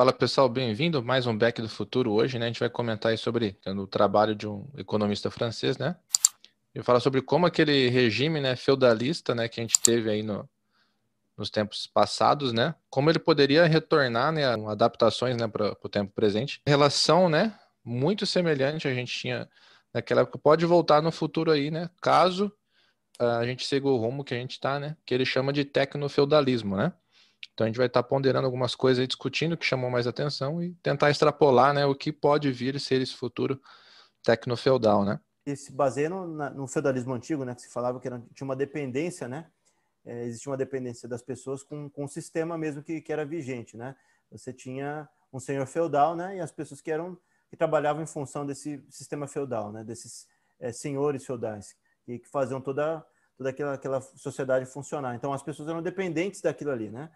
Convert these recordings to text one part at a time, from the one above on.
Fala pessoal, bem-vindo mais um Back do Futuro hoje, né? A gente vai comentar sobre o trabalho de um economista francês, né? E falar sobre como aquele regime, né, feudalista, né, que a gente teve aí no, nos tempos passados, né? Como ele poderia retornar, né, adaptações, né, para o tempo presente. Relação, né, muito semelhante a gente tinha naquela época pode voltar no futuro aí, né? Caso uh, a gente siga o rumo que a gente está, né? Que ele chama de tecnofeudalismo, né? Então a gente vai estar tá ponderando algumas coisas aí, discutindo o que chamou mais atenção e tentar extrapolar, né, o que pode vir ser esse futuro tecnofeudal, né? E se baseia no, no, feudalismo antigo, né, que se falava que era, tinha uma dependência, né? É, existia uma dependência das pessoas com, com o sistema mesmo que, que era vigente, né? Você tinha um senhor feudal, né? E as pessoas que eram que trabalhavam em função desse sistema feudal, né? Desses é, senhores feudais que, que faziam toda toda aquela, aquela sociedade funcionar. Então as pessoas eram dependentes daquilo ali, né?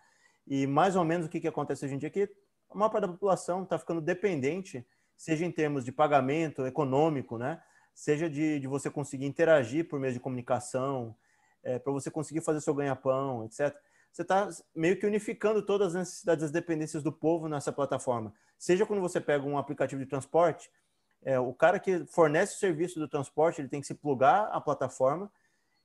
E mais ou menos o que, que acontece hoje em dia é que a maior parte da população está ficando dependente, seja em termos de pagamento econômico, né? seja de, de você conseguir interagir por meio de comunicação, é, para você conseguir fazer seu ganha-pão, etc. Você está meio que unificando todas as necessidades, as dependências do povo nessa plataforma. Seja quando você pega um aplicativo de transporte, é, o cara que fornece o serviço do transporte, ele tem que se plugar à plataforma,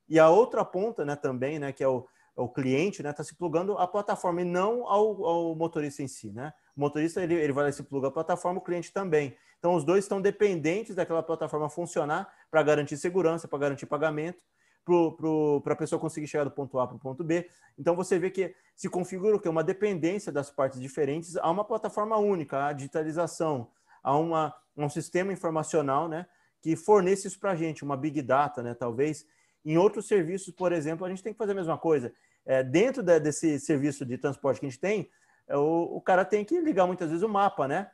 e a outra ponta, né, também, né, que é o, o cliente está né, se plugando à plataforma e não ao, ao, motorista em si. Né? O motorista ele, ele vai se plugar à plataforma, o cliente também. Então, os dois estão dependentes daquela plataforma funcionar para garantir segurança, para garantir pagamento, para a pessoa conseguir chegar do ponto A para o ponto B. Então, você vê que se configura o que? Uma dependência das partes diferentes a uma plataforma única, a digitalização, a uma, um sistema informacional né, que forneça isso para a gente, uma big data, né, talvez. Em outros serviços, por exemplo, a gente tem que fazer a mesma coisa é, dentro de, desse serviço de transporte que a gente tem, é, o, o, cara tem que ligar muitas vezes o mapa, né?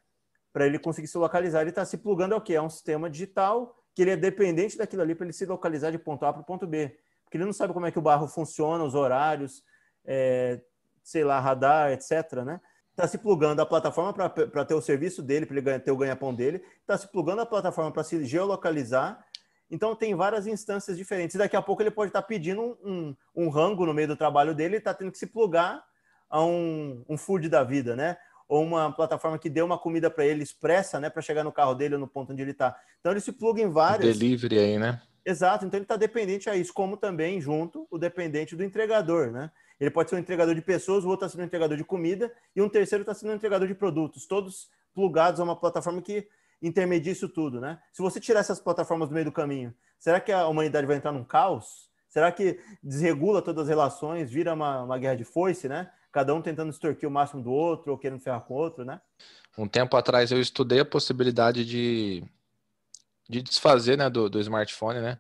Para ele conseguir se localizar. Ele está se plugando ao quê? É um sistema digital que ele é dependente daquilo ali para ele se localizar de ponto A para o ponto B. Porque ele não sabe como é que o barro funciona, os horários, é, sei lá, radar, etc. Né? Está se plugando a plataforma para ter o serviço dele, para ele ter o ganha-pão dele, está se plugando a plataforma para se geolocalizar então, tem várias instâncias diferentes. E daqui a pouco ele pode estar pedindo um, um, um rango no meio do trabalho dele e está tendo que se plugar a um, um food da vida, né? Ou uma plataforma que dê uma comida para ele expressa, né? Para chegar no carro dele ou no ponto onde ele está. Então, ele se pluga em várias. Delivery aí, né? Exato. Então, ele está dependente a isso, como também, junto, o dependente do entregador, né? Ele pode ser um entregador de pessoas, o outro está sendo um entregador de comida e um terceiro está sendo um entregador de produtos, todos plugados a uma plataforma que intermedia isso tudo, né? Se você tirar essas plataformas do meio do caminho, será que a humanidade vai entrar num caos? Será que desregula todas as relações, vira uma, uma guerra de foice, né? Cada um tentando extorquir o máximo do outro ou querendo ferrar com o outro, né? Um tempo atrás eu estudei a possibilidade de, de desfazer né, do, do smartphone, né?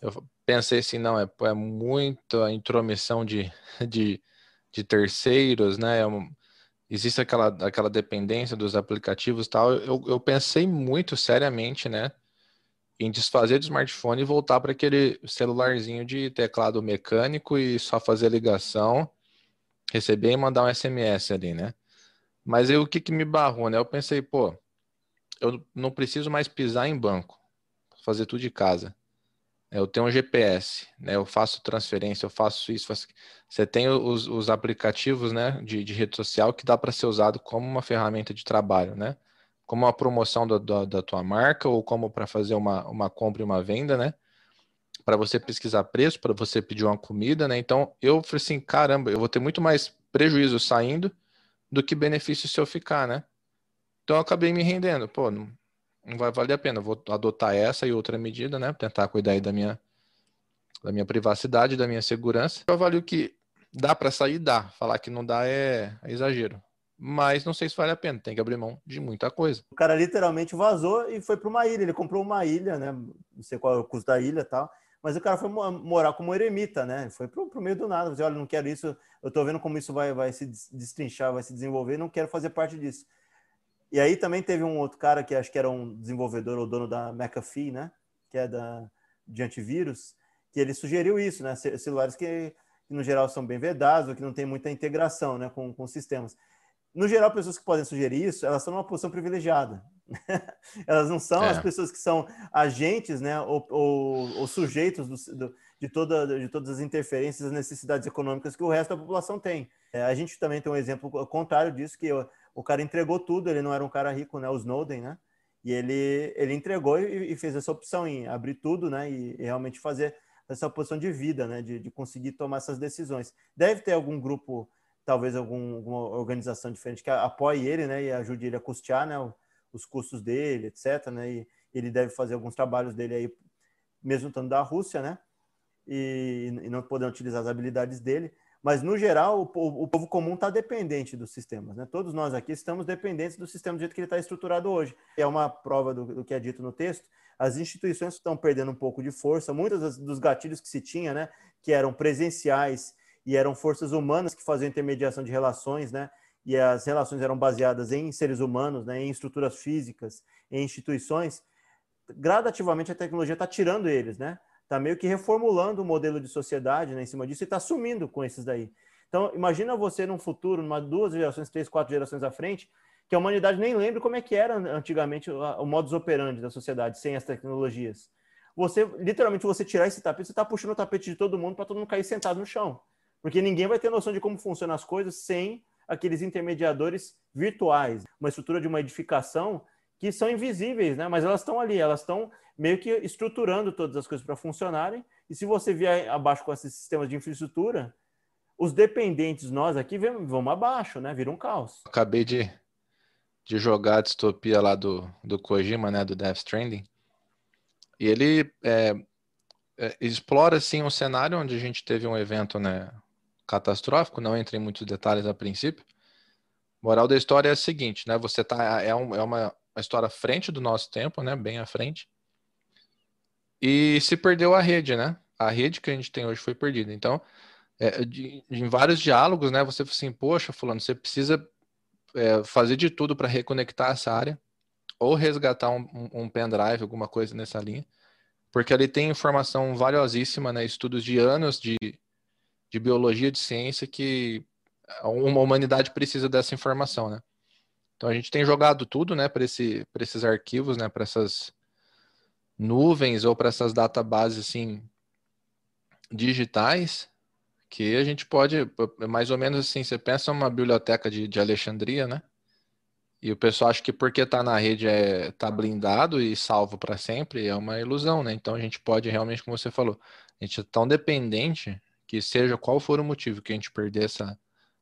Eu pensei assim, não, é, é muita intromissão de, de, de terceiros, né? É um, existe aquela, aquela dependência dos aplicativos e tal, eu, eu pensei muito seriamente, né, em desfazer do smartphone e voltar para aquele celularzinho de teclado mecânico e só fazer ligação, receber e mandar um SMS ali, né? Mas aí o que, que me barrou, né? Eu pensei, pô, eu não preciso mais pisar em banco, fazer tudo de casa. Eu tenho um GPS, né? Eu faço transferência, eu faço isso. Faço... Você tem os, os aplicativos, né, de, de, rede social que dá para ser usado como uma ferramenta de trabalho, né? Como uma promoção da, da, da tua marca ou como para fazer uma, uma compra e uma venda, né? Para você pesquisar preço, para você pedir uma comida, né? Então eu falei assim, caramba, eu vou ter muito mais prejuízo saindo do que benefício se eu ficar, né? Então eu acabei me rendendo. Pô, não, não vai valer a pena. Vou adotar essa e outra medida, né? Tentar cuidar aí da minha, da minha privacidade, da minha segurança. Eu avalio que dá para sair, dá. Falar que não dá é, é, exagero. Mas não sei se vale a pena, tem que abrir mão de muita coisa. O cara literalmente vazou e foi para uma ilha. Ele comprou uma ilha, né? Não sei qual é o custo da ilha e tal. Mas o cara foi morar como eremita, né? Foi pro, pro meio do nada. Disse, olha, não quero isso. Eu tô vendo como isso vai, vai se destrinchar, vai se desenvolver. Não quero fazer parte disso. E aí também teve um outro cara que acho que era um desenvolvedor ou dono da McAfee, né? Que é da, de antivírus, que ele sugeriu isso, né? Celulares que, no geral são bem vedados, ou que não tem muita integração né, com, com sistemas. No geral, pessoas que podem sugerir isso, elas estão numa posição privilegiada. elas não são é. as pessoas que são agentes, né, ou, ou, ou sujeitos do, do, de, toda, de todas as interferências, as necessidades econômicas que o resto da população tem. É, a gente também tem um exemplo contrário disso, que o cara entregou tudo, ele não era um cara rico, né? O Snowden, né? E ele, ele entregou e, e fez essa opção em abrir tudo, né? E, e realmente fazer essa posição de vida, né? De, de, conseguir tomar essas decisões. Deve ter algum grupo, talvez algum, alguma organização diferente que apoie ele, né? E ajude ele a custear, né? Os custos dele, etc, né? E ele deve fazer alguns trabalhos dele aí, mesmo estando da Rússia, né? E, e não podendo utilizar as habilidades dele. Mas, no geral, o, o povo comum está dependente dos sistemas. Né? Todos nós aqui estamos dependentes do sistema do jeito que ele está estruturado hoje. É uma prova do, do, que é dito no texto. As instituições estão perdendo um pouco de força. Muitos dos gatilhos que se tinha, né, que eram presenciais e eram forças humanas que faziam intermediação de relações, né, e as relações eram baseadas em seres humanos, né, em estruturas físicas, em instituições, gradativamente a tecnologia está tirando eles, né? Está meio que reformulando o modelo de sociedade né, em cima disso e está sumindo com esses daí. Então, imagina você num futuro, numa duas gerações, três, quatro gerações à frente, que a humanidade nem lembra como é que era antigamente o modus operandi da sociedade sem as tecnologias. Você, literalmente, você tirar esse tapete, você está puxando o tapete de todo mundo para todo mundo cair sentado no chão. Porque ninguém vai ter noção de como funcionam as coisas sem aqueles intermediadores virtuais. Uma estrutura de uma edificação que são invisíveis, né? Mas elas estão ali, elas estão meio que estruturando todas as coisas para funcionarem. E se você vier abaixo com esses sistemas de infraestrutura, os dependentes, nós aqui, vamos abaixo, né? Vira um caos. Acabei de, de jogar a distopia lá do, do Kojima, né? Do Death Stranding. E ele é, é, explora, assim, um cenário onde a gente teve um evento, né? Catastrófico, não entra em muitos detalhes a princípio. Moral da história é a seguinte, né? Você tá é, um, é uma uma história à frente do nosso tempo, né? Bem à frente. E se perdeu a rede, né? A rede que a gente tem hoje foi perdida. Então, é, de, em vários diálogos, né? Você fala assim, poxa, fulano, você precisa é, fazer de tudo para reconectar essa área ou resgatar um, um, pendrive, alguma coisa nessa linha, porque ali tem informação valiosíssima, né? Estudos de anos de, de biologia, de ciência que uma humanidade precisa dessa informação, né? Então a gente tem jogado tudo, né, para esse, esses arquivos, né, para essas nuvens ou para essas databases assim digitais, que a gente pode, mais ou menos assim, você pensa uma biblioteca de, de Alexandria, né? E o pessoal acha que porque está na rede é tá blindado e salvo para sempre, é uma ilusão, né? Então a gente pode realmente, como você falou, a gente é tão dependente que seja qual for o motivo que a gente perder essa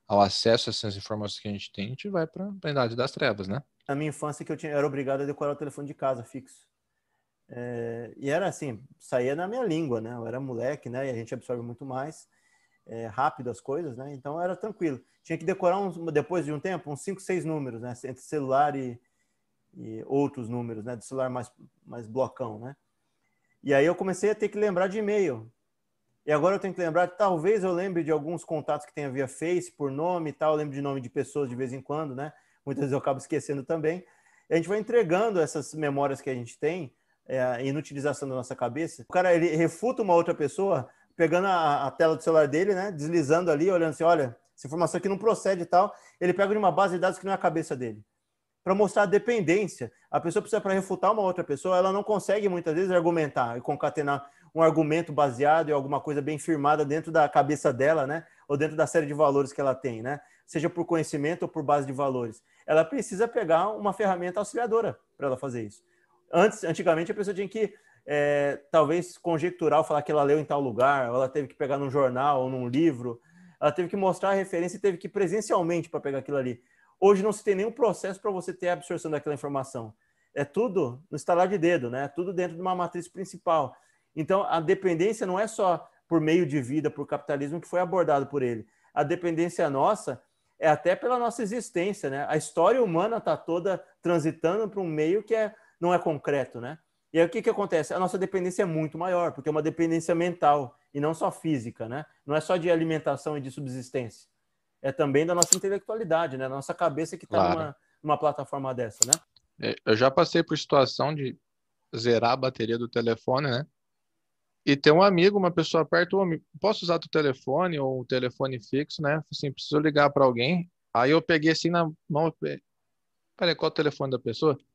ao acesso a essas informações que a gente tem, a gente vai para a idade das trevas, né? Na minha infância que eu, tinha, era obrigado a decorar o telefone de casa fixo. É, e era assim, saía na minha língua, né? Eu era moleque, né? E a gente absorve muito mais é, rápido as coisas, né? Então era tranquilo. Tinha que decorar uns, depois de um tempo uns 5, 6 números, né? Entre celular e, e outros números, né? Do celular mais, mais blocão, né? E aí eu comecei a ter que lembrar de e-mail. E agora eu tenho que lembrar, talvez eu lembre de alguns contatos que tenha via Face, por nome e tal, eu lembro de nome de pessoas de vez em quando, né? Muitas vezes eu acabo esquecendo também. E a gente vai entregando essas memórias que a gente tem, é, inutilização da nossa cabeça. O cara, ele refuta uma outra pessoa, pegando a, a, tela do celular dele, né? Deslizando ali, olhando assim, olha, essa informação aqui não procede e tal. Ele pega de uma base de dados que não é a cabeça dele. Para mostrar a dependência. A pessoa precisa, para refutar uma outra pessoa, ela não consegue muitas vezes argumentar e concatenar um argumento baseado em alguma coisa bem firmada dentro da cabeça dela, né? Ou dentro da série de valores que ela tem, né? Seja por conhecimento ou por base de valores. Ela precisa pegar uma ferramenta auxiliadora para ela fazer isso. Antes, antigamente, a pessoa tinha que é, talvez conjecturar ou falar que ela leu em tal lugar, ela teve que pegar num jornal ou num livro, ela teve que mostrar a referência e teve que ir presencialmente para pegar aquilo ali. Hoje não se tem nenhum processo para você ter a absorção daquela informação. É tudo no estalar de dedo, né? É tudo dentro de uma matriz principal. Então, a dependência não é só por meio de vida, por capitalismo que foi abordado por ele. A dependência nossa é até pela nossa existência, né? A história humana está toda transitando para um meio que é, não é concreto, né? E aí o que, que acontece? A nossa dependência é muito maior, porque é uma dependência mental e não só física, né? Não é só de alimentação e de subsistência. É também da nossa intelectualidade, né? Da nossa cabeça que está claro. numa, numa plataforma dessa, né? É, eu já passei por situação de zerar a bateria do telefone, né? E ter um amigo, uma pessoa perto, posso usar teu telefone ou o telefone fixo, né? Assim, preciso ligar para alguém. Aí eu peguei assim na mão, peraí, qual é o telefone da pessoa?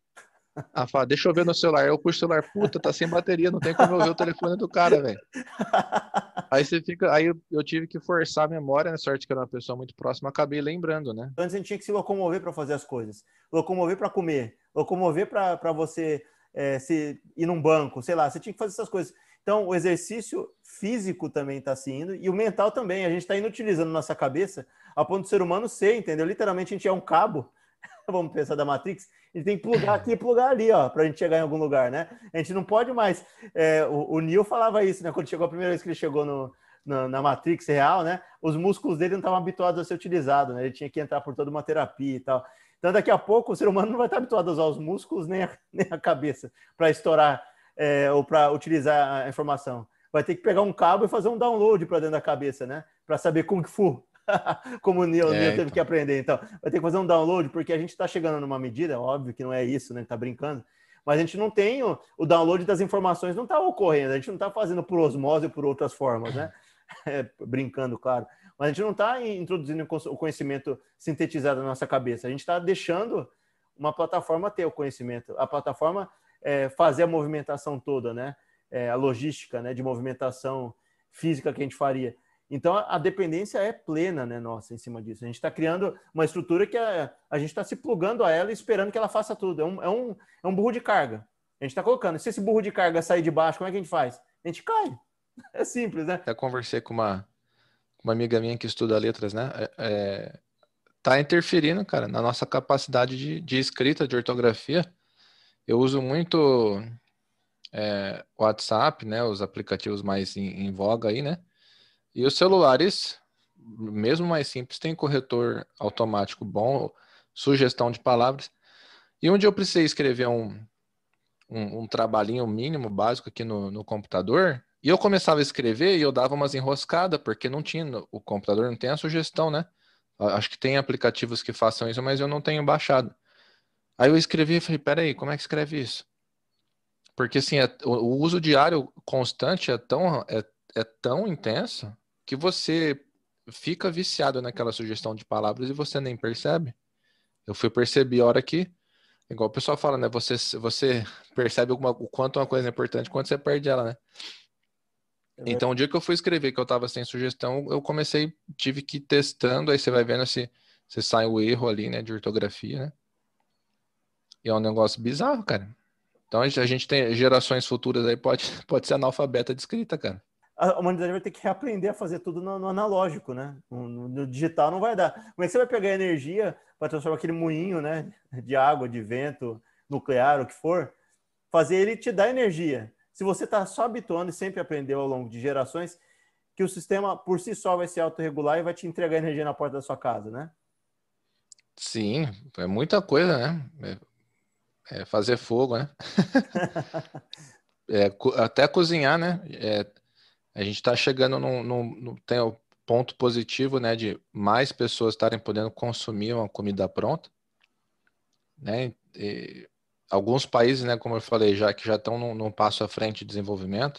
Ah, fala, deixa eu ver no celular. Eu puxo o celular, puta, tá sem bateria, não tem como eu ver o telefone do cara, velho. Aí você fica. Aí eu, tive que forçar a memória, né? sorte que era uma pessoa muito próxima, acabei lembrando, né? Antes a gente tinha que se locomover para fazer as coisas. Locomover para comer, locomover para você é, se ir num banco, sei lá, você tinha que fazer essas coisas. Então, o exercício físico também está se indo e o mental também. A gente está inutilizando nossa cabeça a ponto do ser humano ser, entendeu? Literalmente a gente é um cabo, vamos pensar da Matrix, a gente tem que plugar aqui e plugar ali, ó, para a gente chegar em algum lugar, né? A gente não pode mais. É, o, o Neil falava isso, né? Quando chegou a primeira vez que ele chegou no, no na Matrix real, né? Os músculos dele não estavam habituados a ser utilizados, né? Ele tinha que entrar por toda uma terapia e tal. Então, daqui a pouco, o ser humano não vai estar habituado a usar os músculos nem a, nem a cabeça para estourar é, ou para utilizar a informação. Vai ter que pegar um cabo e fazer um download para dentro da cabeça, né? Para saber Kung Fu. Como o Neil, é, teve então. que aprender. Então, vai ter que fazer um download, porque a gente está chegando numa medida, óbvio que não é isso, né? Está brincando. Mas a gente não tem o, o download das informações, não está ocorrendo. A gente não está fazendo por osmose ou por outras formas, né? É, brincando, claro. Mas a gente não está introduzindo o conhecimento sintetizado na nossa cabeça. A gente está deixando uma plataforma ter o conhecimento. A plataforma é, fazer a movimentação toda, né? É, a logística né, de movimentação física que a gente faria. Então, a dependência é plena, né, nossa, em cima disso. A gente está criando uma estrutura que a, a gente está se plugando a ela e esperando que ela faça tudo. É um, é um, é um burro de carga. A gente está colocando. Se esse burro de carga sair de baixo, como é que a gente faz? A gente cai. É simples, né? Eu conversei com uma, uma amiga minha que estuda letras, né? É, é, tá interferindo, cara, na nossa capacidade de, de escrita, de ortografia. Eu uso muito é, WhatsApp, né? Os aplicativos mais em, em, voga aí, né? E os celulares, mesmo mais simples, tem corretor automático bom, sugestão de palavras. E onde eu precisei escrever um, um, um trabalhinho mínimo, básico aqui no, no, computador, e eu começava a escrever e eu dava umas enroscadas, porque não tinha, o computador não tem a sugestão, né? Acho que tem aplicativos que façam isso, mas eu não tenho baixado. Aí eu escrevi e falei, peraí, como é que escreve isso? Porque assim, é, o, o, uso diário constante é tão, é, é tão intenso que você fica viciado naquela sugestão de palavras e você nem percebe. Eu fui perceber a hora que, igual o pessoal fala, né? Você, você percebe alguma, o quanto uma coisa é importante quando você perde ela, né? Então, o dia que eu fui escrever que eu estava sem sugestão, eu comecei, tive que ir testando, aí você vai vendo se, se sai o erro ali, né, de ortografia, né? E é um negócio bizarro, cara. Então a gente tem gerações futuras aí, pode, pode ser analfabeta de escrita, cara. A humanidade vai ter que reaprender a fazer tudo no, no analógico, né? No, no, digital não vai dar. Como é que você vai pegar energia para transformar aquele moinho, né? De água, de vento, nuclear, o que for, fazer ele te dar energia. Se você está só habituando e sempre aprendeu ao longo de gerações, que o sistema por si só vai se autorregular e vai te entregar energia na porta da sua casa, né? Sim, é muita coisa, né? É é fazer fogo, né? é, até cozinhar, né? É, a gente está chegando no, no, no, tem o ponto positivo, né? De mais pessoas estarem podendo consumir uma comida pronta, né? E alguns países, né? Como eu falei, já que já estão num, num passo à frente de desenvolvimento,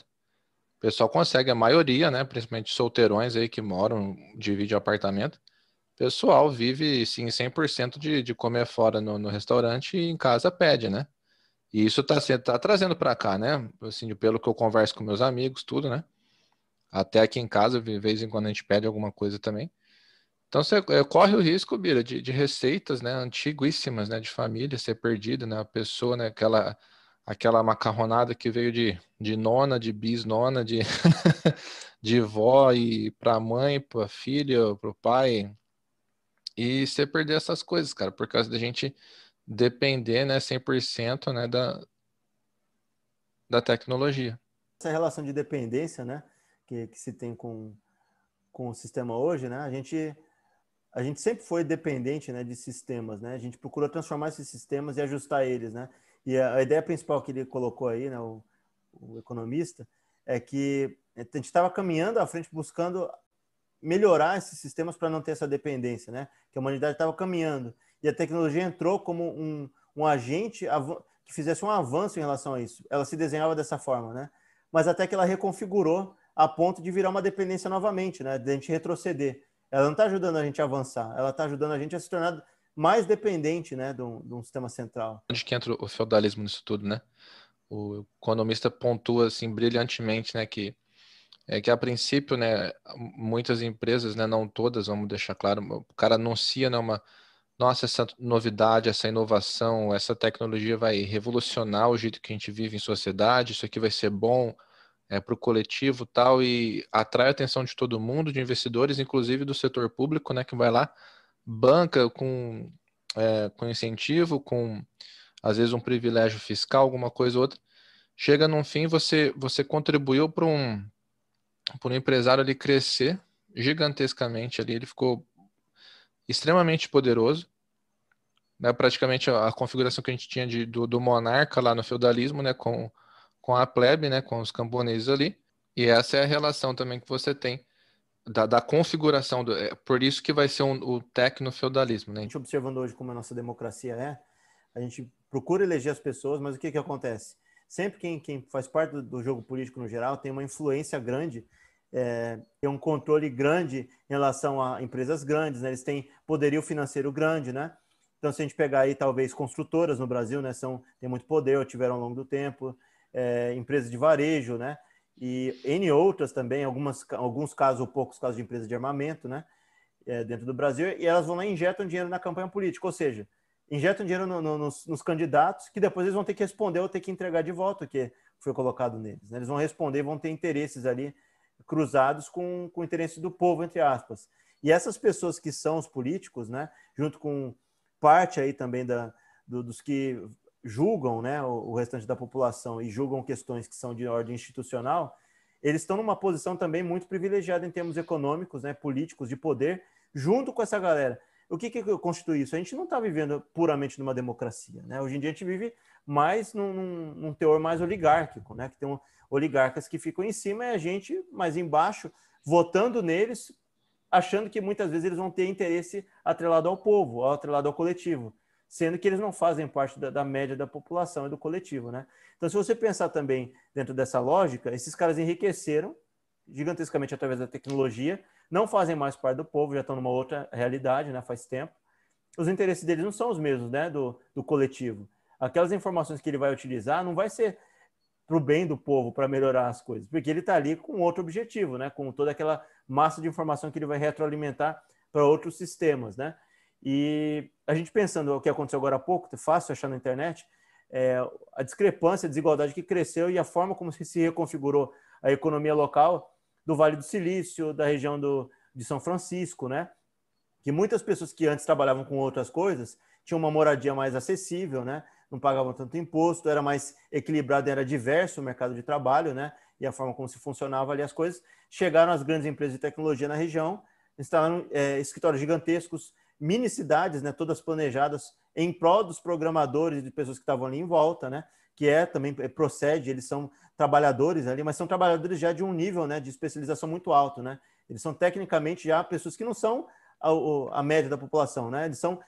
o pessoal consegue, a maioria, né? Principalmente solteirões aí que moram, dividem apartamento, pessoal vive sim 100% de, de comer fora no, no, restaurante e em casa pede, né? E isso está tá trazendo para cá, né? Assim, pelo que eu converso com meus amigos, tudo, né? Até aqui em casa, de vez em quando a gente pede alguma coisa também. Então você é, corre o risco, Bira, de, de receitas, né, antiguíssimas, né, de família ser perdida, né, a pessoa, né, aquela aquela macarronada que veio de, de nona, de bisnona, de de vó e para mãe, para filha, para o pai, e você perder essas coisas, cara, por causa da gente depender, né, 100%, né, da, da tecnologia. Essa relação de dependência, né, que, que se tem com, com o sistema hoje, né, a gente, a gente sempre foi dependente, né, de sistemas, né, a gente procura transformar esses sistemas e ajustar eles, né, e a, a ideia principal que ele colocou aí, né, o, o economista, é que a gente estava caminhando à frente buscando melhorar esses sistemas para não ter essa dependência, né? Que a humanidade estava caminhando e a tecnologia entrou como um, um agente que fizesse um avanço em relação a isso. Ela se desenhava dessa forma, né? Mas até que ela reconfigurou a ponto de virar uma dependência novamente, né? De a gente retroceder. Ela não está ajudando a gente a avançar, ela está ajudando a gente a se tornar mais dependente né, de, um, de um sistema central. Onde que entra o feudalismo nisso tudo, né? O economista pontua assim brilhantemente, né, que é que a princípio, né, muitas empresas, né, não todas, vamos deixar claro, o cara anuncia, né, uma nossa, essa novidade, essa inovação, essa tecnologia vai revolucionar o jeito que a gente vive em sociedade, isso aqui vai ser bom é, para o coletivo tal, e atrai a atenção de todo mundo, de investidores, inclusive do setor público, né, que vai lá, banca com, é, com incentivo, com às vezes um privilégio fiscal, alguma coisa ou outra. Chega num fim, você, você contribuiu para um, um empresário ali crescer gigantescamente ali, ele ficou extremamente poderoso. Né? Praticamente a, configuração que a gente tinha de, do, do, monarca lá no feudalismo, né? com, com a plebe, né? com os camponeses ali. E essa é a relação também que você tem da, da configuração. Do, é por isso que vai ser um, o tecno-feudalismo. Né? A gente observando hoje como a nossa democracia é, a gente procura eleger as pessoas, mas o que, que acontece? Sempre quem, quem faz parte do, do jogo político no geral tem uma influência grande é, tem um controle grande em relação a empresas grandes, né? Eles têm poderio financeiro grande, né? Então, se a gente pegar aí, talvez, construtoras no Brasil, né? São, tem muito poder, tiveram ao longo do tempo, é, empresas de varejo, né? E N outras também, algumas, alguns casos ou poucos casos de empresas de armamento, né? É, dentro do Brasil, e elas vão lá e injetam dinheiro na campanha política, ou seja, injetam dinheiro no, no, nos, nos, candidatos que depois eles vão ter que responder ou ter que entregar de volta o que foi colocado neles. Né? Eles vão responder, vão ter interesses ali cruzados com, com o interesse do povo, entre aspas. E essas pessoas que são os políticos, né, junto com parte aí também da, do, dos que julgam né, o, restante da população e julgam questões que são de ordem institucional, eles estão numa posição também muito privilegiada em termos econômicos, né, políticos, de poder, junto com essa galera. O que, que constitui isso? A gente não está vivendo puramente numa democracia. Né? Hoje em dia a gente vive mais num, num, num teor mais oligárquico, né? que tem um, oligarcas que ficam em cima e a gente mais embaixo, votando neles, achando que muitas vezes eles vão ter interesse atrelado ao povo, atrelado ao coletivo, sendo que eles não fazem parte da, da média da população e do coletivo, né? Então, se você pensar também dentro dessa lógica, esses caras enriqueceram gigantescamente através da tecnologia, não fazem mais parte do povo, já estão numa outra realidade, né? Faz tempo. Os interesses deles não são os mesmos, né? Do, do coletivo. Aquelas informações que ele vai utilizar não vai ser para o bem do povo, para melhorar as coisas, porque ele está ali com outro objetivo, né? com toda aquela massa de informação que ele vai retroalimentar para outros sistemas. Né? E a gente pensando o que aconteceu agora há pouco, é fácil achar na internet, é, a discrepância, a desigualdade que cresceu e a forma como se reconfigurou a economia local do Vale do Silício, da região do, de São Francisco, né? que muitas pessoas que antes trabalhavam com outras coisas tinham uma moradia mais acessível, né? não pagavam tanto imposto, era mais equilibrado, era diverso o mercado de trabalho, né? E a forma como se funcionava ali as coisas. Chegaram as grandes empresas de tecnologia na região, instalaram é, escritórios gigantescos, mini cidades, né? Todas planejadas em prol dos programadores e de pessoas que estavam ali em volta, né? Que é também é, procede, eles são trabalhadores ali, mas são trabalhadores já de um nível, né? De especialização muito alto, né? Eles são tecnicamente já pessoas que não são a, a média da população, né? Eles são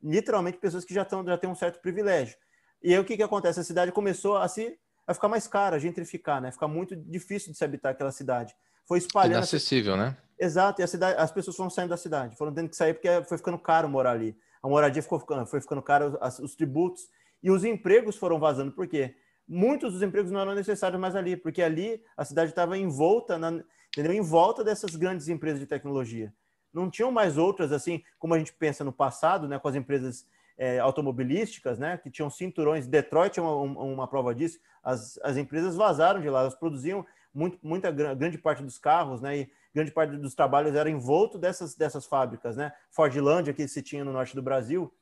literalmente pessoas que já, estão, já têm um certo privilégio. E aí o que, que acontece? A cidade começou a se a ficar mais cara, a gentrificar, né? Ficar muito difícil de se habitar aquela cidade. Foi espalhando. Inacessível, né? Exato, e cidade, as pessoas foram saindo da cidade, foram tendo que sair porque foi ficando caro morar ali. A moradia ficou ficando, foi ficando caro, os, os tributos e os empregos foram vazando. Por quê? Muitos dos empregos não eram necessários mais ali, porque ali a cidade estava em volta, na, entendeu? Em volta dessas grandes empresas de tecnologia. Não tinham mais outras assim, como a gente pensa no passado, né, com as empresas é, automobilísticas, né, que tinham cinturões. Detroit é uma, uma prova disso. As, as empresas vazaram de lá, elas produziam muito, muita grande parte dos carros, né, e grande parte dos trabalhos era envolto dessas, dessas fábricas, né. Fordlândia, que se tinha no norte do Brasil,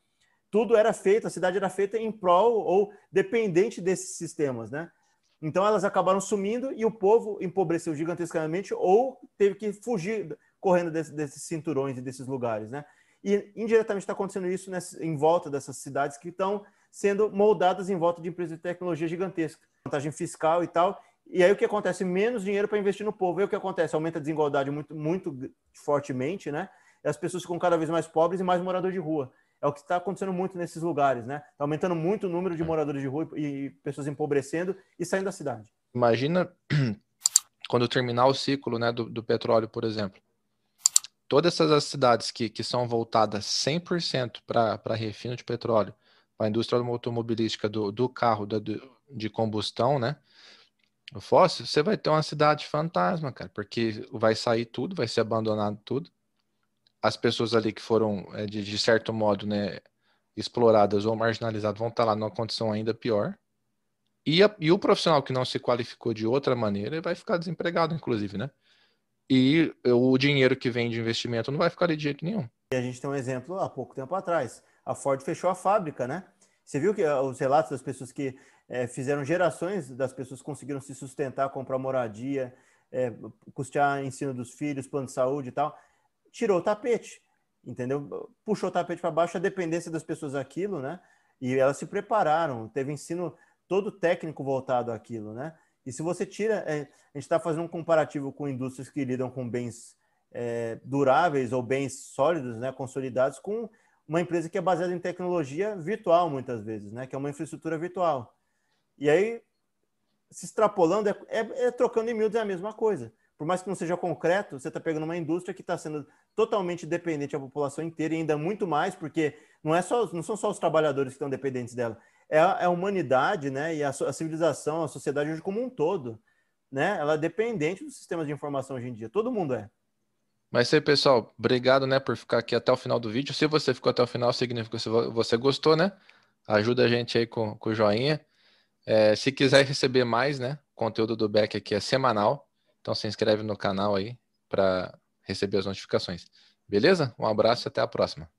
tudo era feito, a cidade era feita em prol ou dependente desses sistemas, né. Então elas acabaram sumindo e o povo empobreceu gigantescamente ou teve que fugir correndo desse, desses cinturões e desses lugares, né? E indiretamente está acontecendo isso nessa, em volta dessas cidades que estão sendo moldadas em volta de empresas de tecnologia gigantesca, vantagem fiscal e tal. E aí o que acontece? Menos dinheiro para investir no povo. E aí o que acontece? Aumenta a desigualdade muito, muito fortemente, né? E as pessoas ficam cada vez mais pobres e mais moradores de rua. É o que está acontecendo muito nesses lugares, né? Está aumentando muito o número de moradores de rua e pessoas empobrecendo e saindo da cidade. Imagina quando terminar o ciclo né, do, do petróleo, por exemplo todas essas cidades que, que são voltadas 100% para refino de petróleo, para a indústria automobilística do, do carro da, do, de combustão, né? O fóssil, você vai ter uma cidade fantasma, cara, porque vai sair tudo, vai ser abandonado tudo. As pessoas ali que foram, é, de, de certo modo, né, exploradas ou marginalizadas vão estar lá numa condição ainda pior. E, a, e o profissional que não se qualificou de outra maneira vai ficar desempregado, inclusive, né? E o dinheiro que vem de investimento não vai ficar ali de jeito nenhum. E a gente tem um exemplo há pouco tempo atrás. A Ford fechou a fábrica, né? Você viu que ah, os relatos das pessoas que é, fizeram gerações das pessoas conseguiram se sustentar, comprar moradia, é, custear ensino dos filhos, plano de saúde e tal, tirou o tapete, entendeu? Puxou o tapete para baixo a dependência das pessoas aquilo, né? E elas se prepararam, teve ensino todo técnico voltado àquilo, né? E se você tira, é, a gente está fazendo um comparativo com indústrias que lidam com bens é, duráveis ou bens sólidos, né, consolidados, com uma empresa que é baseada em tecnologia virtual, muitas vezes, né, que é uma infraestrutura virtual. E aí, se extrapolando, é, é, é trocando em miúdos é a mesma coisa. Por mais que não seja concreto, você está pegando uma indústria que está sendo totalmente dependente da população inteira e ainda muito mais, porque não, é só, não são só os trabalhadores que estão dependentes dela, é a, é a humanidade, né? E a, a, civilização, a sociedade hoje como um todo, né? Ela é dependente dos sistemas de informação hoje em dia. Todo mundo é. Mas aí, pessoal, obrigado, né, por ficar aqui até o final do vídeo. Se você ficou até o final, significa que você gostou, né? Ajuda a gente aí com, o joinha. É, se quiser receber mais, né? Conteúdo do Beck aqui é semanal. Então se inscreve no canal aí para receber as notificações. Beleza? Um abraço e até a próxima.